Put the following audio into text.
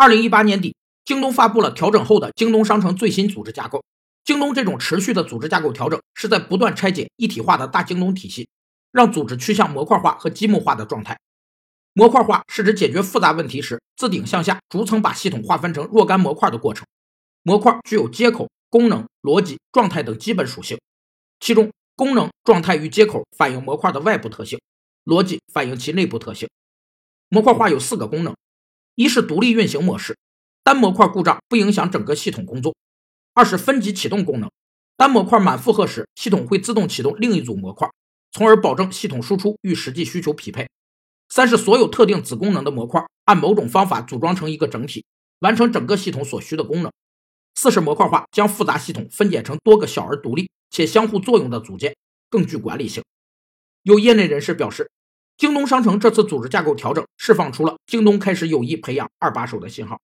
二零一八年底，京东发布了调整后的京东商城最新组织架构。京东这种持续的组织架构调整，是在不断拆解一体化的大京东体系，让组织趋向模块化和积木化的状态。模块化是指解决复杂问题时，自顶向下逐层把系统划分成若干模块的过程。模块具有接口、功能、逻辑、状态等基本属性，其中功能、状态与接口反映模块的外部特性，逻辑反映其内部特性。模块化有四个功能：一是独立运行模式，单模块故障不影响整个系统工作；二是分级启动功能，单模块满负荷时，系统会自动启动另一组模块，从而保证系统输出与实际需求匹配。三是所有特定子功能的模块按某种方法组装成一个整体，完成整个系统所需的功能。四是模块化将复杂系统分解成多个小而独立且相互作用的组件，更具管理性。有业内人士表示，京东商城这次组织架构调整释放出了京东开始有意培养二把手的信号。